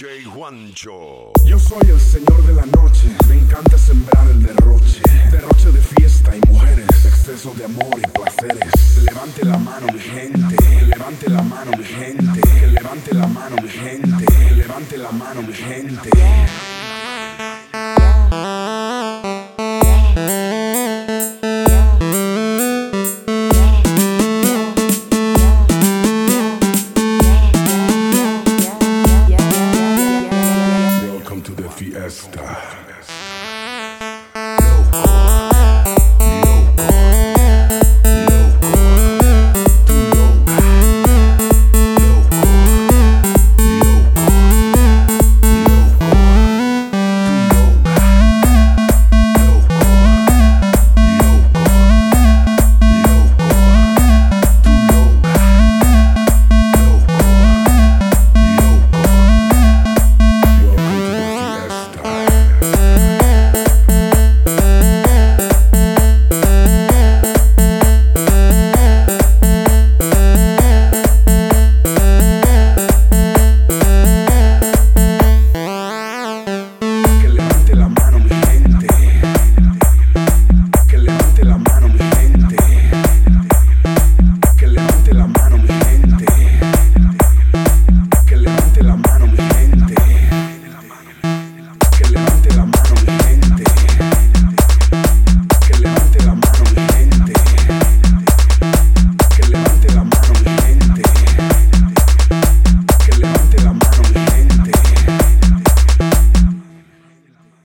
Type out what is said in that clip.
Juancho. Yo soy el señor de la noche, me encanta sembrar el derroche. Derroche de fiesta y mujeres, exceso de amor y placeres. Levante la mano mi gente, levante la mano mi gente, levante la mano mi gente, levante la mano mi gente. ですか。